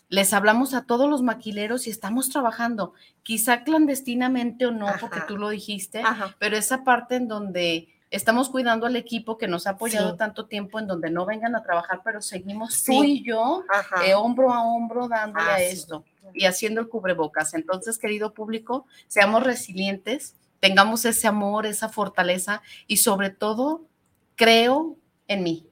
Les hablamos a todos los maquileros y estamos trabajando, quizá clandestinamente o no, porque tú lo dijiste, pero esa parte en donde estamos cuidando al equipo que nos ha apoyado Sí. tanto tiempo en donde no vengan a trabajar, pero seguimos Sí. tú y yo Ajá. eh, hombro a hombro dándole Ah, a sí. esto y haciendo el cubrebocas. Entonces, querido público, seamos resilientes, tengamos ese amor, esa fortaleza y sobre todo, creo en mí.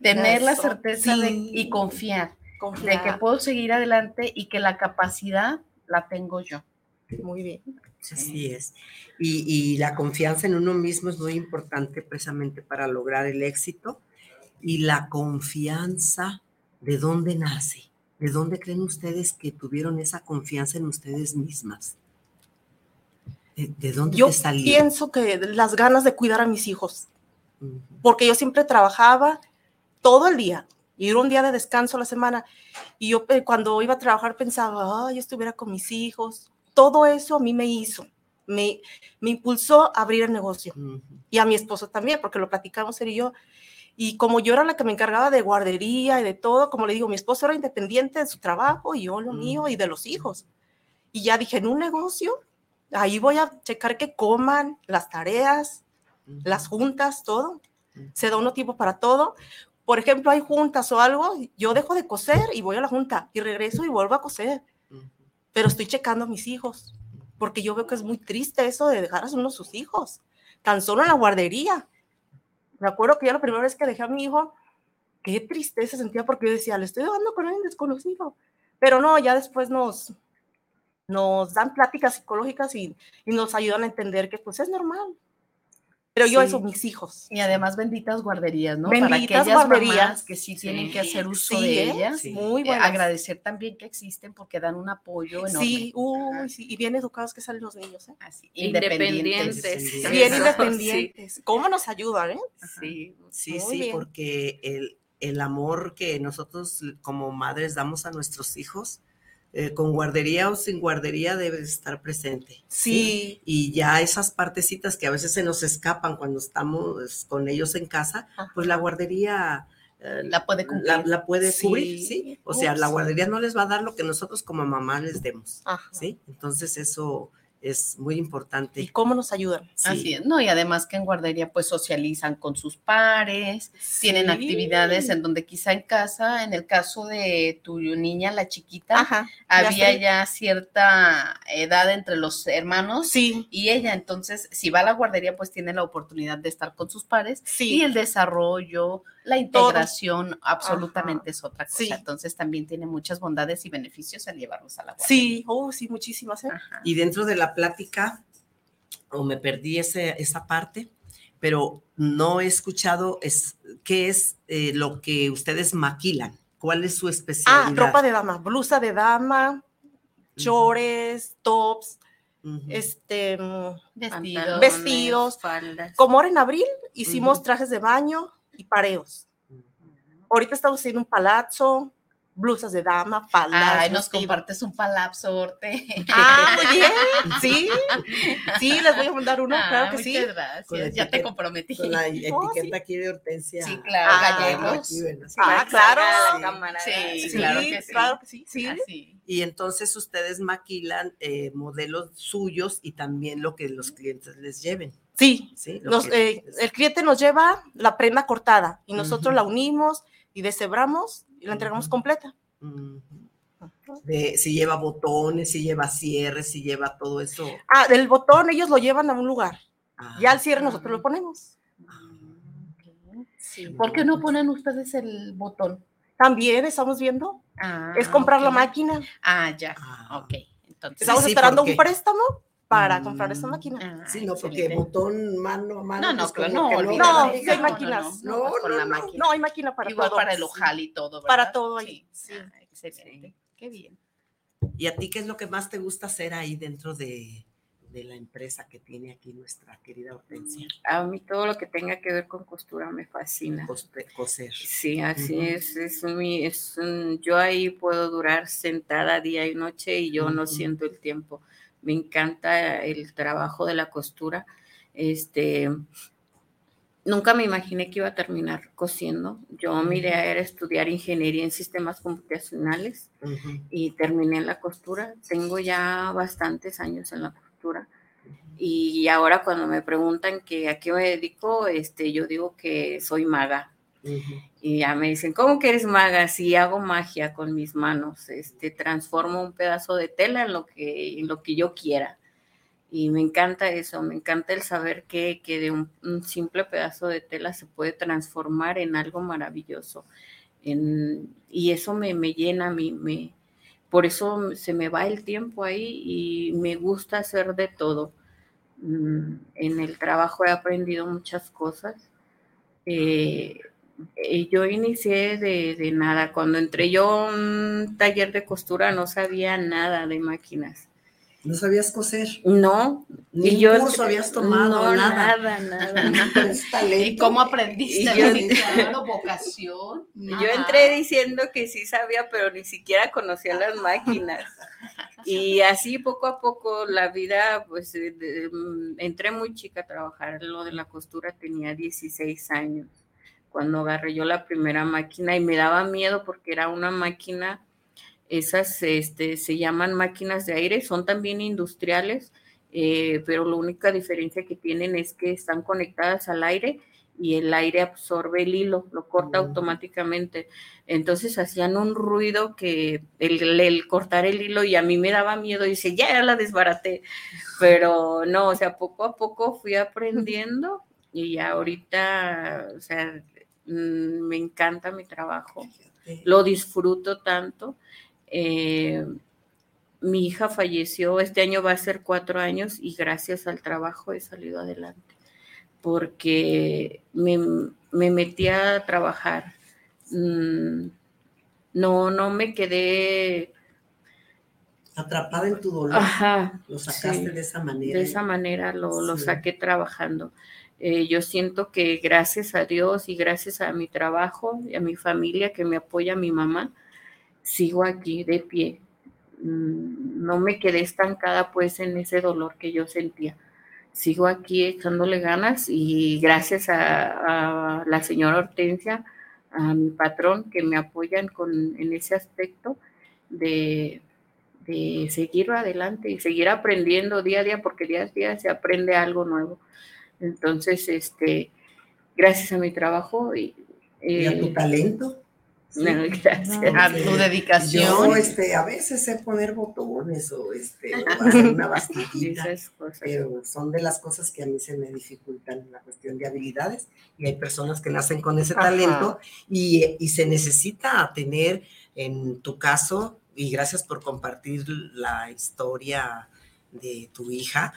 Tener la certeza de, y confiar, de que puedo seguir adelante y que la capacidad la tengo yo. Muy bien. Así es. Y, y la confianza en uno mismo es muy importante precisamente para lograr el éxito. Y la confianza, ¿de dónde nace? ¿De dónde creen ustedes que tuvieron esa confianza en ustedes mismas? ¿De, de dónde Yo te salió? pienso que las ganas de cuidar a mis hijos, porque yo siempre trabajaba todo el día y era un día de descanso a la semana. Y yo eh, cuando iba a trabajar pensaba, ay, yo estuviera con mis hijos. Todo eso a mí me hizo, me, me impulsó a abrir el negocio. Y a mi esposo también, porque lo platicamos él y yo. Y como yo era la que me encargaba de guardería y de todo, como le digo, mi esposo era independiente de su trabajo y yo lo mío y de los hijos. Y ya dije, en un negocio, ahí voy a checar que coman, las tareas, las juntas, todo. Se da uno tiempo para todo. Por ejemplo, hay juntas o algo, yo dejo de coser y voy a la junta y regreso y vuelvo a coser. Pero estoy checando a mis hijos, porque yo veo que es muy triste eso de dejar a uno sus hijos, tan solo en la guardería. Me acuerdo que ya la primera vez que dejé a mi hijo, qué tristeza sentía porque yo decía, le estoy dejando con alguien desconocido. Pero no, ya después nos, nos dan pláticas psicológicas y, y nos ayudan a entender que pues es normal. Pero yo Sí. eso, mis hijos. Y además benditas guarderías, ¿no? Para Benditas aquellas guarderías. mamás que sí, tienen que hacer uso Sí, de ¿eh? ellas. Sí. Muy eh, buenas. agradecer también que existen porque dan un apoyo enorme. Sí, uy, sí, y bien educados que salen los niños, ¿eh? Independientes. Independientes. Bien independientes. ¿Cómo nos ayudan, eh? Sí, sí, Muy sí, bien. porque el, el amor que nosotros como madres damos a nuestros hijos, eh, con guardería o sin guardería, debe de estar presente. Sí. Y ya esas partecitas que a veces se nos escapan cuando estamos con ellos en casa, pues la guardería... eh, La puede cumplir. La, la puede Sí. cubrir, sí. O sea, Ups. la guardería no les va a dar lo que nosotros como mamá les demos, Ajá. ¿sí? Entonces eso es muy importante. ¿Y cómo nos ayudan? Así es, no, y además que en guardería pues socializan con sus pares, tienen actividades en donde quizá en casa, en el caso de tu niña, la chiquita, Ajá, ya había sé. ya cierta edad entre los hermanos Sí. y ella, entonces si va a la guardería pues tiene la oportunidad de estar con sus pares Sí. y el desarrollo, la Todo. integración absolutamente es otra cosa, Sí. entonces también tiene muchas bondades y beneficios al llevarlos a la guardería. Sí, oh, sí, muchísimas, ¿eh? Y dentro de la plática, o me perdí ese, esa parte, pero no he escuchado es, qué es eh, lo que ustedes maquilan. ¿Cuál es su Ah, especialidad? ropa de dama, blusa de dama, chores, tops, este, mm, Vestidos, vestidos. faldas. Como ahora en abril hicimos trajes de baño pareos. Ahorita estamos haciendo un palazzo, blusas de dama, faldas. Ay, nos compartes un palapsorte. Ah, muy bien. Sí, sí, les voy a mandar uno, Ah, claro que muchas sí. gracias. Ya te comprometí. Con la Oh, etiqueta aquí de Hortensia. Sí, claro, Ah, gallegos. Ah, claro. la cámara. Sí, Sí, claro que sí. claro que sí. Sí, así. Y entonces ustedes maquilan eh, modelos suyos y también lo que los clientes les lleven. Sí, eh, el cliente nos lleva la prenda cortada y nosotros la unimos y deshebramos y la entregamos completa. De- si lleva botones, si lleva cierres, si lleva todo eso. Ah, del botón ellos lo llevan a un lugar. Ah, Ya al cierre nosotros lo ponemos. Sí. ¿Por qué no ponen ustedes el botón? También estamos viendo. Ah, es comprar la máquina. Ah, ya. Ah. Ok. Entonces. Estamos sí, esperando un préstamo para Mm. comprar esta máquina. Ah, Sí, no, porque excelente. botón mano a mano. No, no, pues, no. No, sí hay máquinas. No, no, con No, la no, máquina. No, hay máquina para Igual todo. para el ojal y todo, ¿verdad? Para todo ahí, Sí. Ah, excelente. Qué bien. ¿Y a ti qué es lo que más te gusta hacer ahí dentro de, de la empresa que tiene aquí nuestra querida Hortensia? A mí todo lo que tenga que ver con costura me fascina. Coste- coser. Sí, así Ujú. es. es, mi, es un- yo ahí puedo durar sentada día y noche y yo no Ujú. siento el tiempo. Me encanta el trabajo de la costura. Este, nunca me imaginé que iba a terminar cosiendo. Yo mi idea era estudiar ingeniería en sistemas computacionales y terminé en la costura. Tengo ya bastantes años en la costura Y ahora cuando me preguntan que a qué me dedico, este, yo digo que soy maga. Y ya me dicen, ¿cómo que eres maga? Si hago magia con mis manos, este, transformo un pedazo de tela en lo que, en lo que yo quiera. Y me encanta eso, me encanta el saber que, que de un, simple pedazo de tela se puede transformar en algo maravilloso. En, y eso me, me llena, me, me, por eso se me va el tiempo ahí y me gusta hacer de todo. Mm, en el trabajo he aprendido muchas cosas. Eh, eh, yo inicié de, de, nada. Cuando entré yo a un taller de costura no sabía nada de máquinas. ¿No sabías coser? No. Ni y yo, curso habías tomado, no, nada. Nada, nada. ¿Y cómo aprendiste? Y yo, claro, vocación. Yo entré diciendo que sí sabía, pero ni siquiera conocía las máquinas. Y así poco a poco la vida, pues de, de, entré muy chica a trabajar. Lo de la costura tenía 16 años cuando agarré yo la primera máquina y me daba miedo porque era una máquina esas este, se llaman máquinas de aire, son también industriales, eh, pero la única diferencia que tienen es que están conectadas al aire y el aire absorbe el hilo, lo corta automáticamente. Entonces hacían un ruido que el, el, cortar el hilo y a mí me daba miedo y dice, ya la desbaraté. Pero no, o sea, poco a poco fui aprendiendo y ahorita, o sea, me encanta mi trabajo, lo disfruto tanto eh, mi hija falleció, este año va a ser cuatro años y gracias al trabajo he salido adelante, porque me, me metí a trabajar. Mm, no, no me quedé atrapada en tu dolor. Ajá, lo sacaste sí, de esa manera. De esa manera lo, sí. lo saqué trabajando. Eh, yo siento que gracias a Dios y gracias a mi trabajo y a mi familia que me apoya, mi mamá, sigo aquí de pie. Mm, no me quedé estancada pues en ese dolor que yo sentía. Sigo aquí echándole ganas y gracias a, la señora Hortensia, a mi patrón que me apoyan con, en ese aspecto de seguir adelante y seguir aprendiendo día a día porque día a día se aprende algo nuevo. Entonces, este, gracias a mi trabajo y, eh, y a tu talento. Sí. No, gracias. A tu dedicación. Yo, este, a veces sé poner botones o, este, o hacer una bastidita, pero son de las cosas que a mí se me dificultan en la cuestión de habilidades y hay personas que nacen con ese talento y, y se necesita tener, en tu caso, y gracias por compartir la historia de tu hija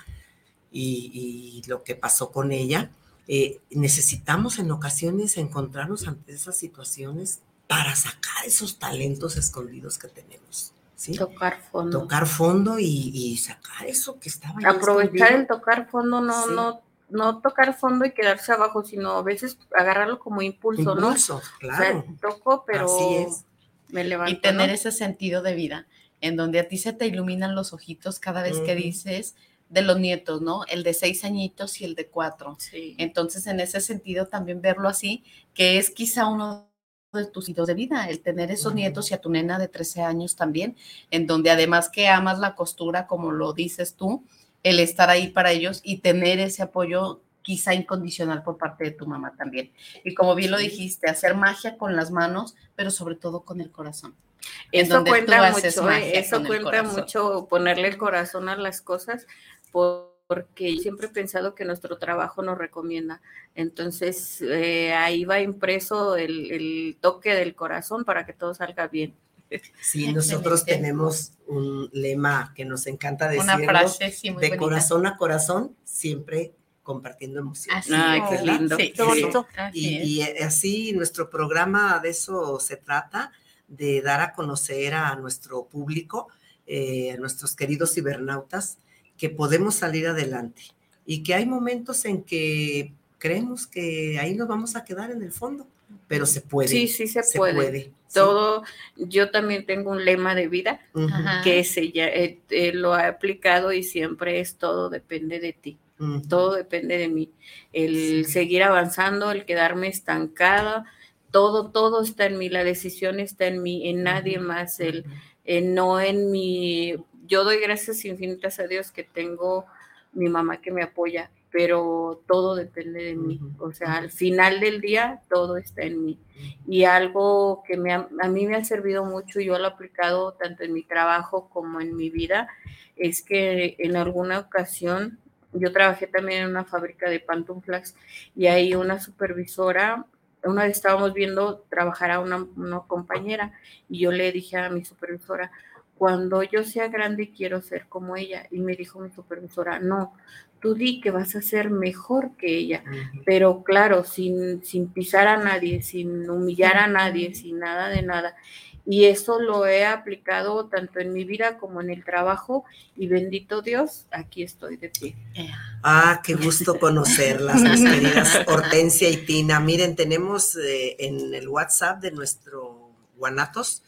y, y lo que pasó con ella, eh, necesitamos en ocasiones encontrarnos ante esas situaciones para sacar esos talentos escondidos que tenemos. ¿sí? Tocar fondo. Tocar fondo y, y sacar eso que estaba Aprovechar el tocar fondo, no, sí. no, no tocar fondo y quedarse abajo, sino a veces agarrarlo como impulso, impulso ¿no? claro. O sea, toco, pero Así es. me levanto. Y tener ¿no? ese sentido de vida, en donde a ti se te iluminan los ojitos cada vez uh -huh. que dices de los nietos, ¿no? El de seis añitos y el de cuatro. Sí. Entonces, en ese sentido, también verlo así, que es quizá uno de tus hitos de vida, el tener esos uh -huh. nietos y a tu nena de 13 años también, en donde además que amas la costura, como lo dices tú, el estar ahí para ellos y tener ese apoyo quizá incondicional por parte de tu mamá también. Y como bien lo dijiste, hacer magia con las manos, pero sobre todo con el corazón. Eso cuenta mucho, eh, eso cuenta mucho ponerle el corazón a las cosas, porque siempre he pensado que nuestro trabajo nos recomienda. Entonces, eh, ahí va impreso el, el, toque del corazón para que todo salga bien. Sí, nosotros Excelente. tenemos un lema que nos encanta decir. Una frase, sí, muy De bonita. corazón a corazón, siempre compartiendo emociones. Así Ay, qué lindo. Sí, sí. Y, y, así nuestro programa de eso se trata, de dar a conocer a nuestro público, eh, a nuestros queridos cibernautas, que podemos salir adelante y que hay momentos en que creemos que ahí nos vamos a quedar en el fondo, pero se puede. Sí, sí se, se puede. puede. Todo, sí. yo también tengo un lema de vida uh -huh. que se, ya, eh, eh, lo he aplicado y siempre es todo depende de ti. Uh -huh. Todo depende de mí. El sí. seguir avanzando, el quedarme estancada, todo, todo está en mí, la decisión está en mí, en nadie más, el, no en mi yo doy gracias infinitas a Dios que tengo mi mamá que me apoya, pero todo depende de mí. O sea, al final del día todo está en mí. Y algo que me a mí me ha servido mucho, yo lo he aplicado tanto en mi trabajo como en mi vida, es que en alguna ocasión yo trabajé también en una fábrica de pantuflas y ahí una supervisora, una vez estábamos viendo trabajar a una, una compañera y yo le dije a mi supervisora, cuando yo sea grande quiero ser como ella. Y me dijo mi supervisora, no, tú di que vas a ser mejor que ella, pero claro, sin, sin pisar a nadie, sin humillar a nadie, sin nada de nada. Y eso lo he aplicado tanto en mi vida como en el trabajo y bendito Dios, aquí estoy de pie. Ah, qué gusto conocerlas, mis queridas Hortensia y Tina. Miren, tenemos eh, en el WhatsApp de nuestro Guanatos,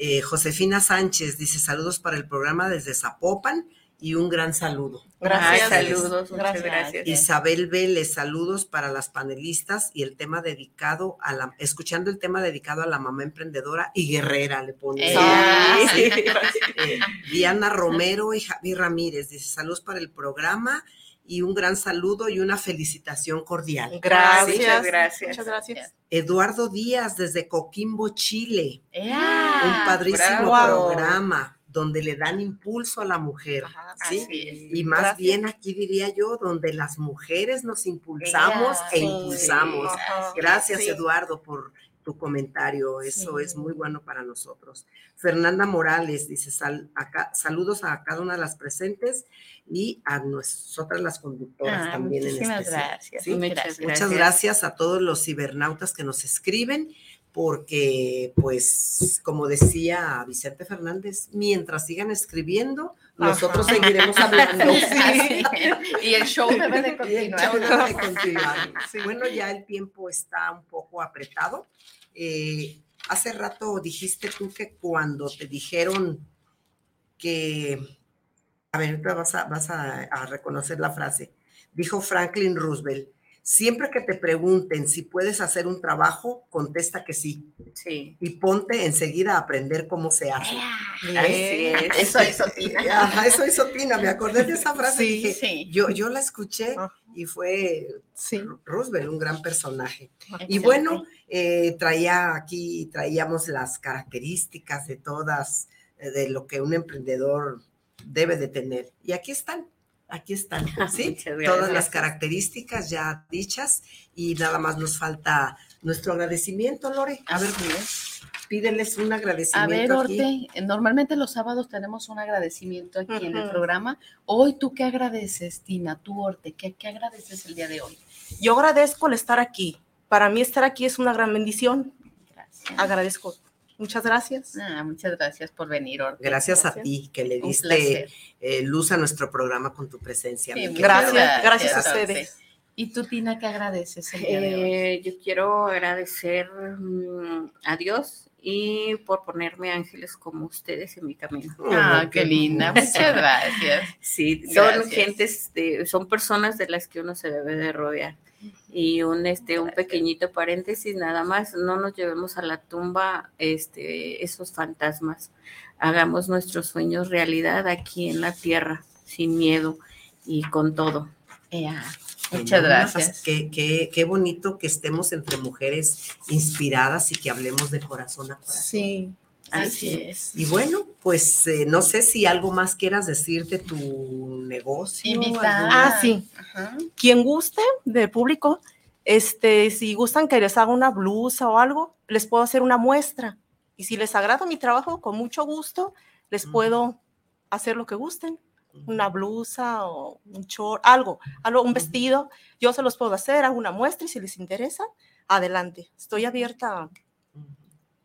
eh, Josefina Sánchez dice saludos para el programa desde Zapopan y un gran saludo. Gracias. saludos, muchas gracias. Isabel Vélez, saludos para las panelistas y el tema dedicado a la, escuchando el tema dedicado a la mamá emprendedora y guerrera, le pone. Eh, Diana Romero y Javi Ramírez, dice saludos para el programa y un gran saludo y una felicitación cordial. Gracias, gracias. Muchas gracias. Eduardo Díaz desde Coquimbo, Chile. un padrísimo programa donde le dan impulso a la mujer, ¿sí? Y más bien aquí diría yo, donde las mujeres nos impulsamos e impulsamos. Gracias, Eduardo, por tu comentario, eso es muy bueno para nosotros. Fernanda Morales dice, saludos a cada una de las presentes y a nosotras las conductoras Ah, también en muchísimas especial. gracias, ¿sí? muchas Muchas gracias. gracias a todos los cibernautas que nos escriben porque, pues, como decía Vicente Fernández, mientras sigan escribiendo, nosotros seguiremos hablando. Sí. Y el show debe de Y el continuar. show debe de continuar. Bueno, ya el tiempo está un poco apretado. Eh, hace rato dijiste tú que cuando te dijeron que, a ver, vas a, vas a, a reconocer la frase, dijo Franklin Roosevelt, siempre que te pregunten si puedes hacer un trabajo, contesta que sí. Sí. Y ponte enseguida a aprender cómo se hace. Así es. Eso hizo Tina. Ajá, eso hizo Tina, me acordé de esa frase. Sí, dije, sí. Yo, yo la escuché y fue Roosevelt, un gran personaje. Y bueno, eh, traía aquí, traíamos las características de todas, eh, de lo que un emprendedor debe de tener. Y aquí están, aquí están, ¿sí? Muchas Todas gracias. las características ya dichas y nada más nos falta nuestro agradecimiento, Lore. A ver, pídeles un A agradecimiento ver, aquí. Orte, normalmente los sábados tenemos un agradecimiento aquí en el programa. Hoy, ¿tú qué agradeces, Tina? Tú, Orte, ¿qué, qué agradeces el día de hoy? Yo agradezco el estar aquí. Para mí estar aquí es una gran bendición. Agradezco. Muchas gracias. Ah, muchas gracias por venir, Orte. Gracias a ti que le diste eh, luz a nuestro programa con tu presencia. Sí, querida. gracias a Orte. ustedes. ¿Y tú, Tina, qué agradeces el día de hoy? Eh, yo quiero agradecer mm, a Dios y por ponerme ángeles como ustedes en mi camino. Ah, qué linda. Muchas gracias. Sí, son Gracias. gentes, de- son personas de las que uno se debe de rodear. Y un este un pequeñito paréntesis nada más, no nos llevemos a la tumba este esos fantasmas. Hagamos nuestros sueños realidad aquí en la tierra, sin miedo y con todo. Muchas Bueno, gracias. Qué, qué- qué bonito que estemos entre mujeres inspiradas y que hablemos de corazón a corazón. Sí. Así es. Y bueno, pues eh, no sé si algo más quieras decir de tu negocio. Invitada. Ah, sí. Ajá. Quien guste de público, este, si gustan que les haga una blusa o algo, les puedo hacer una muestra. Y si les agrada mi trabajo, con mucho gusto, les puedo hacer lo que gusten. Una blusa o un short, algo, algo, un vestido. Yo se los puedo hacer, hago una muestra y si les interesa, adelante. Estoy abierta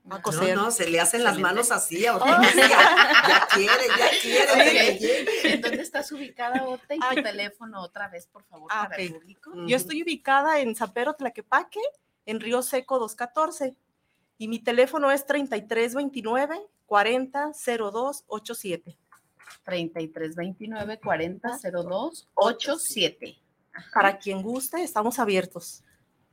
a, coser. No, no, se le hacen las manos así a Oh. Hortensia. Ya quiere, ya quiere. ¿En dónde estás ubicada, Orte? Y tu teléfono otra vez, por favor, Ah, para el ok. público. Yo estoy ubicada en San Pedro Tlaquepaque, en Río Seco 214. Y mi teléfono es 3329 400287. 3329 4002 87. Para quien guste, estamos abiertos.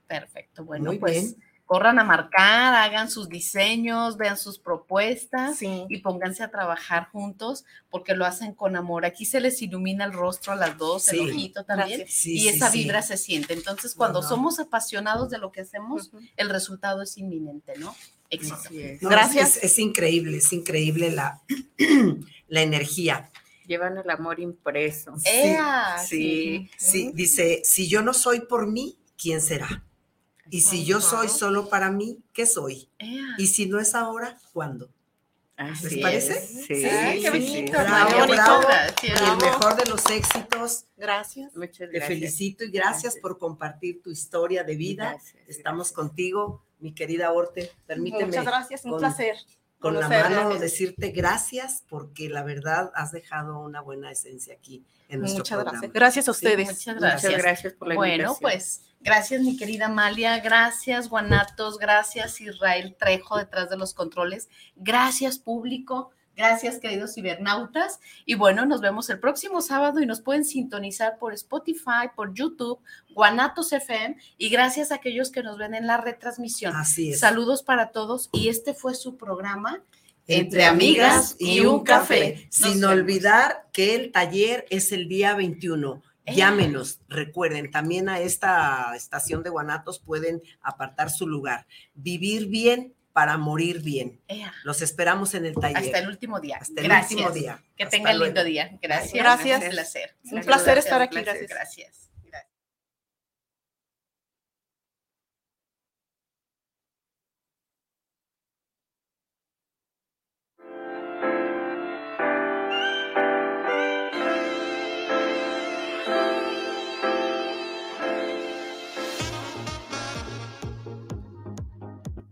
Perfecto. Bueno, Muy pues bien. Corran a marcar, hagan sus diseños, vean sus propuestas y pónganse a trabajar juntos porque lo hacen con amor. Aquí se les ilumina el rostro a las dos, el ojito también, y esa vibra se siente. Entonces, cuando somos apasionados de lo que hacemos, el resultado es inminente, ¿no? Éxito. Gracias. Es, increíble, es increíble la, la energía. Llevan el amor impreso. Sí, sí, sí. Dice, si yo no soy por mí, ¿quién será? Y si yo soy solo para mí, ¿qué soy? Y si no es ahora, ¿cuándo? ¿Les parece? Sí, qué bonito. Y el mejor de los éxitos. Gracias. Te felicito y gracias, por compartir tu historia de vida. Estamos contigo, mi querida Orte. Permíteme. Muchas gracias, un placer. Con la mano decirte gracias porque la verdad has dejado una buena esencia aquí en nuestro Muchas programa. gracias. Gracias a ustedes. muchas gracias. Muchas gracias por la Bueno, pues gracias mi querida Amalia, gracias Guanatos, gracias Israel Trejo detrás de los controles, gracias público, gracias queridos cibernautas y bueno, nos vemos el próximo sábado y nos pueden sintonizar por Spotify, por YouTube, Guanatos FM y gracias a aquellos que nos ven en la retransmisión. Así es. Saludos para todos y este fue su programa. Entre amigas y un café. Sin vemos. olvidar que el taller es el día 21. Eh. Llámenos, recuerden, también a esta estación de Guanatos pueden apartar su lugar. Vivir bien para morir bien. Ea. Los esperamos en el taller. Hasta el último día. Hasta el Gracias. último día. Que Hasta tengan lindo día. Gracias. Gracias. Un placer. Un placer estar aquí. Un placer. Gracias. Gracias.